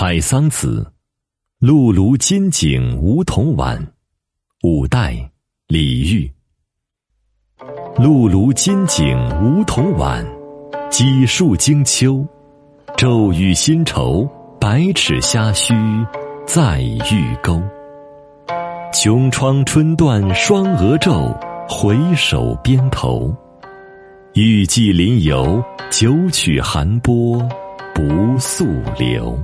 采桑子，露庐金井梧桐晚，五代李煜。露庐金井梧桐晚，几树惊秋，骤雨新愁，百尺虾须在玉钩。琼窗春断双蛾皱，回首边头。欲寄临游，九曲寒波不溯流。